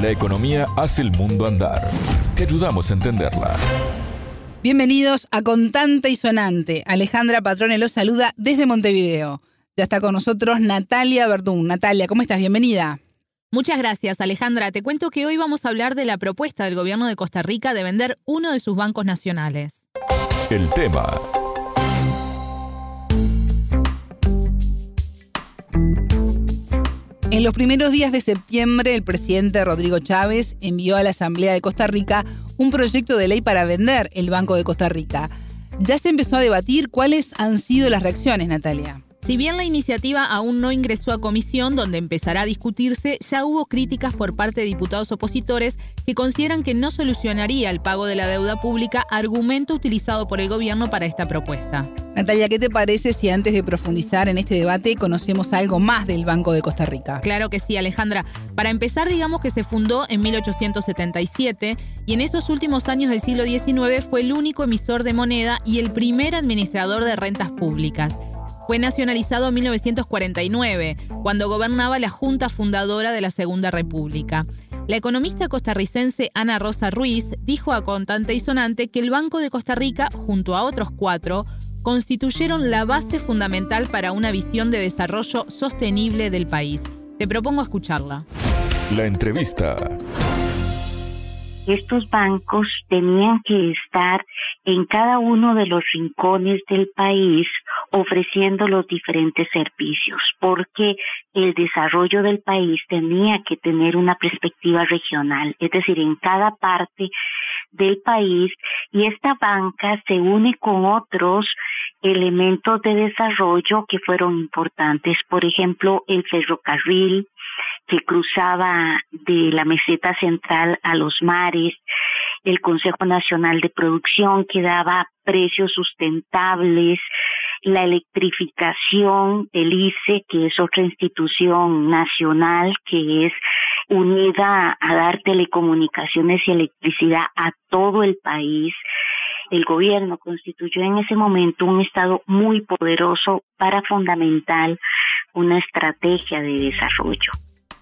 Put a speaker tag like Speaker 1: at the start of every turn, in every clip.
Speaker 1: La economía hace el mundo andar. Te ayudamos a entenderla.
Speaker 2: Bienvenidos a Contante y Sonante. Alejandra Patrone los saluda desde Montevideo. Ya está con nosotros Natalia Verdún. Natalia, ¿cómo estás? Bienvenida.
Speaker 3: Muchas gracias, Alejandra. Te cuento que hoy vamos a hablar de la propuesta del gobierno de Costa Rica de vender uno de sus bancos nacionales.
Speaker 1: El tema.
Speaker 2: En los primeros días de septiembre, el presidente Rodrigo Chávez envió a la Asamblea de Costa Rica un proyecto de ley para vender el Banco de Costa Rica. Ya se empezó a debatir cuáles han sido las reacciones, Natalia.
Speaker 3: Si bien la iniciativa aún no ingresó a comisión donde empezará a discutirse, ya hubo críticas por parte de diputados opositores que consideran que no solucionaría el pago de la deuda pública, argumento utilizado por el gobierno para esta propuesta.
Speaker 2: Natalia, ¿qué te parece si antes de profundizar en este debate conocemos algo más del Banco de Costa Rica?
Speaker 3: Claro que sí, Alejandra. Para empezar, digamos que se fundó en 1877 y en esos últimos años del siglo XIX fue el único emisor de moneda y el primer administrador de rentas públicas. Fue nacionalizado en 1949, cuando gobernaba la Junta Fundadora de la Segunda República. La economista costarricense Ana Rosa Ruiz dijo a Contante y Sonante que el Banco de Costa Rica, junto a otros cuatro, constituyeron la base fundamental para una visión de desarrollo sostenible del país. Te propongo escucharla.
Speaker 1: La entrevista
Speaker 4: estos bancos tenían que estar en cada uno de los rincones del país ofreciendo los diferentes servicios, porque el desarrollo del país tenía que tener una perspectiva regional, es decir, en cada parte del país, y esta banca se une con otros elementos de desarrollo que fueron importantes, por ejemplo, el ferrocarril, que cruzaba de la meseta central a los mares, el Consejo Nacional de Producción que daba precios sustentables, la electrificación, el ICE, que es otra institución nacional que es unida a dar telecomunicaciones y electricidad a todo el país. El gobierno constituyó en ese momento un Estado muy poderoso para fundamental una estrategia de desarrollo.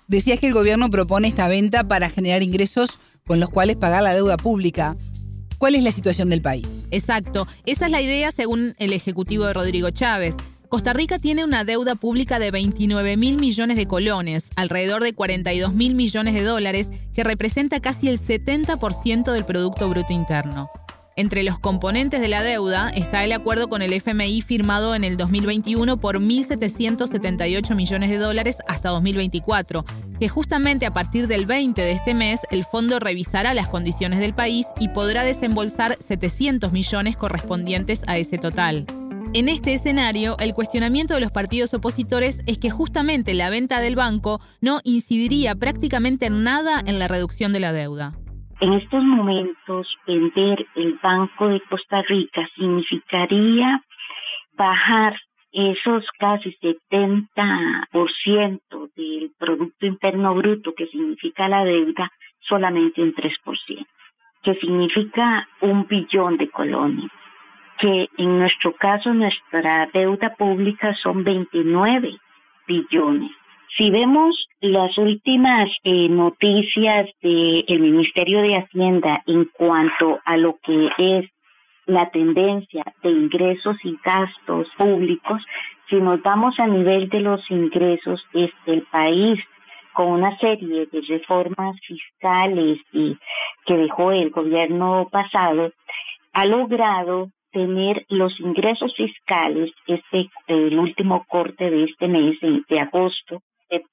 Speaker 2: Decías que el gobierno propone esta venta para generar ingresos con los cuales pagar la deuda pública. ¿Cuál es la situación del país?
Speaker 3: Exacto, esa es la idea según el Ejecutivo de Rodrigo Chávez. Costa Rica tiene una deuda pública de 29 mil millones de colones, alrededor de 42 mil millones de dólares, que representa casi el 70% del Producto Bruto Interno. Entre los componentes de la deuda está el acuerdo con el FMI firmado en el 2021 por 1.778 millones de dólares hasta 2024, que justamente a partir del 20 de este mes el fondo revisará las condiciones del país y podrá desembolsar 700 millones correspondientes a ese total. En este escenario, el cuestionamiento de los partidos opositores es que justamente la venta del banco no incidiría prácticamente en nada en la reducción de la deuda.
Speaker 4: En estos momentos, vender el Banco de Costa Rica significaría bajar esos casi 70% del Producto Interno Bruto que significa la deuda solamente en 3%, que significa un billón de colones, que en nuestro caso nuestra deuda pública son 29 billones. Si vemos las últimas eh, noticias del Ministerio de Hacienda en cuanto a lo que es la tendencia de ingresos y gastos públicos, si nos vamos a nivel de los ingresos, este, el país con una serie de reformas fiscales que dejó el gobierno pasado, ha logrado tener los ingresos fiscales, este último corte de este mes de agosto,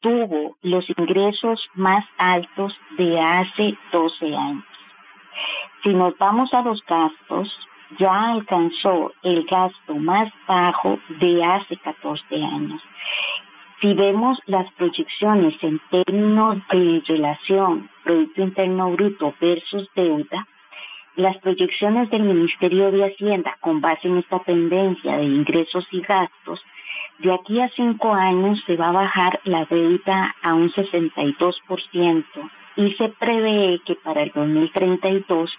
Speaker 4: tuvo los ingresos más altos de hace 12 años. Si nos vamos a los gastos, ya alcanzó el gasto más bajo de hace 14 años. Si vemos las proyecciones en términos de relación Producto Interno Bruto versus deuda, las proyecciones del Ministerio de Hacienda con base en esta tendencia de ingresos y gastos de aquí a cinco años se va a bajar la deuda a un 62% y se prevé que para el 2032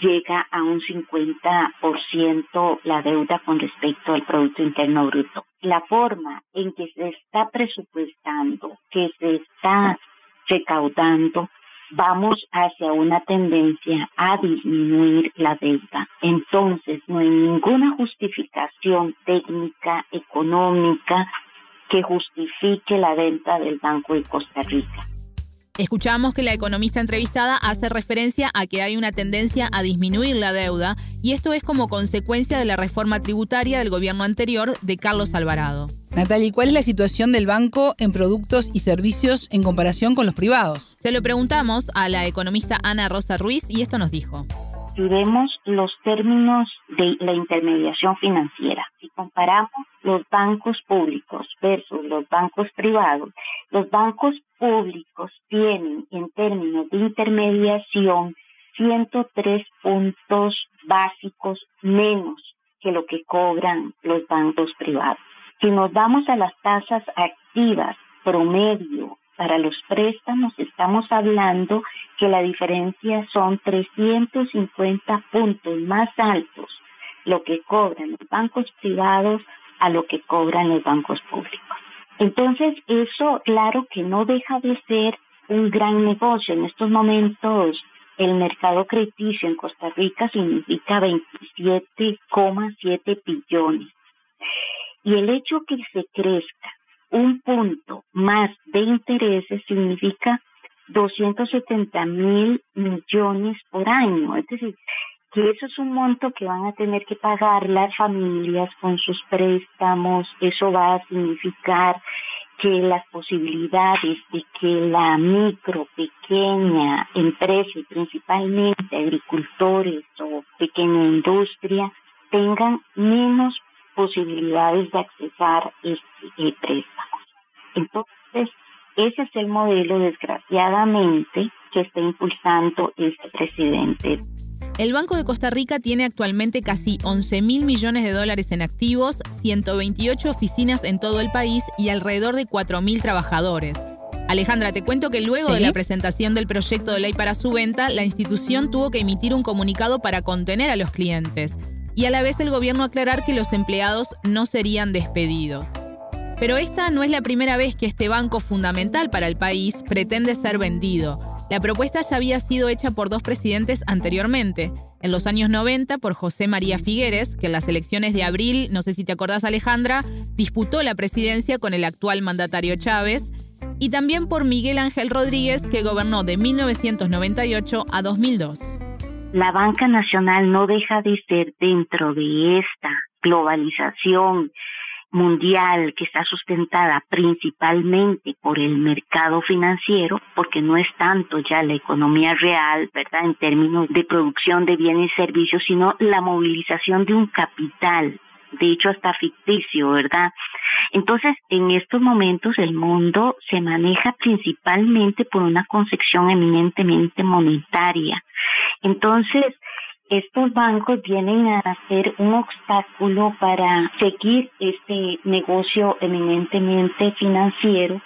Speaker 4: llega a un 50% la deuda con respecto al Producto Interno Bruto. La forma en que se está presupuestando, que se está recaudando, vamos hacia una tendencia a disminuir la deuda. Entonces, no hay ninguna justificación técnica, económica, que justifique la venta del Banco de Costa Rica.
Speaker 3: Escuchamos que la economista entrevistada hace referencia a que hay una tendencia a disminuir la deuda y esto es como consecuencia de la reforma tributaria del gobierno anterior de Carlos Alvarado.
Speaker 2: Natalia, ¿cuál es la situación del banco en productos y servicios en comparación con los privados?
Speaker 3: Se lo preguntamos a la economista Ana Rosa Ruiz y esto nos dijo
Speaker 4: si vemos los términos de la intermediación financiera, si comparamos los bancos públicos versus los bancos privados, los bancos públicos tienen en términos de intermediación 103 puntos básicos menos que lo que cobran los bancos privados. Si nos vamos a las tasas activas promedio para los préstamos estamos hablando que la diferencia son 350 puntos más altos lo que cobran los bancos privados a lo que cobran los bancos públicos. Entonces, eso claro que no deja de ser un gran negocio. En estos momentos, el mercado crediticio en Costa Rica significa 27,7 billones. Y el hecho que se crezca un punto más de intereses significa 270 mil millones por año. Es decir, que eso es un monto que van a tener que pagar las familias con sus préstamos. Eso va a significar que las posibilidades de que la micro, pequeña empresa y principalmente agricultores o pequeña industria tengan menos posibilidades de accesar este préstamo. Entonces, ese es el modelo, desgraciadamente, que está impulsando este presidente.
Speaker 3: El Banco de Costa Rica tiene actualmente casi 11 mil millones de dólares en activos, 128 oficinas en todo el país y alrededor de 4 mil trabajadores. Alejandra, te cuento que luego de la presentación del proyecto de ley para su venta, la institución tuvo que emitir un comunicado para contener a los clientes y a la vez el gobierno aclarar que los empleados no serían despedidos. Pero esta no es la primera vez que este banco fundamental para el país pretende ser vendido. La propuesta ya había sido hecha por dos presidentes anteriormente. En los años 90 por José María Figueres, que en las elecciones de abril, no sé si te acordás Alejandra, disputó la presidencia con el actual mandatario Chávez, y también por Miguel Ángel Rodríguez, que gobernó de 1998 a 2002
Speaker 4: la banca nacional no deja de ser dentro de esta globalización mundial que está sustentada principalmente por el mercado financiero, porque no es tanto ya la economía real, ¿verdad?, en términos de producción de bienes y servicios, sino la movilización de un capital de hecho hasta ficticio, ¿verdad? Entonces, en estos momentos el mundo se maneja principalmente por una concepción eminentemente monetaria. Entonces, estos bancos vienen a ser un obstáculo para seguir este negocio eminentemente financiero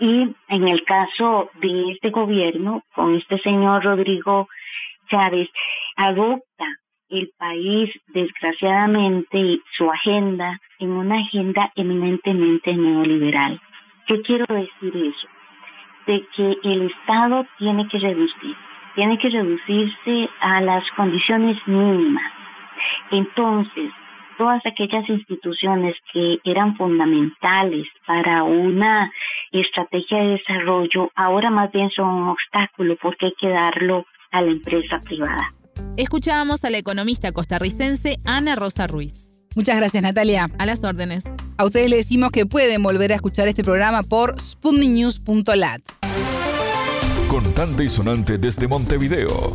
Speaker 4: y en el caso de este gobierno, con este señor Rodrigo Chávez, adopta el país, desgraciadamente, su agenda en una agenda eminentemente neoliberal. ¿Qué quiero decir eso? De que el Estado tiene que reducir, tiene que reducirse a las condiciones mínimas. Entonces, todas aquellas instituciones que eran fundamentales para una estrategia de desarrollo, ahora más bien son un obstáculo porque hay que darlo a la empresa privada.
Speaker 3: Escuchábamos a la economista costarricense Ana Rosa Ruiz.
Speaker 2: Muchas gracias, Natalia.
Speaker 3: A las órdenes.
Speaker 2: A ustedes les decimos que pueden volver a escuchar este programa por sputniknews.lat.
Speaker 1: Contante y sonante desde Montevideo.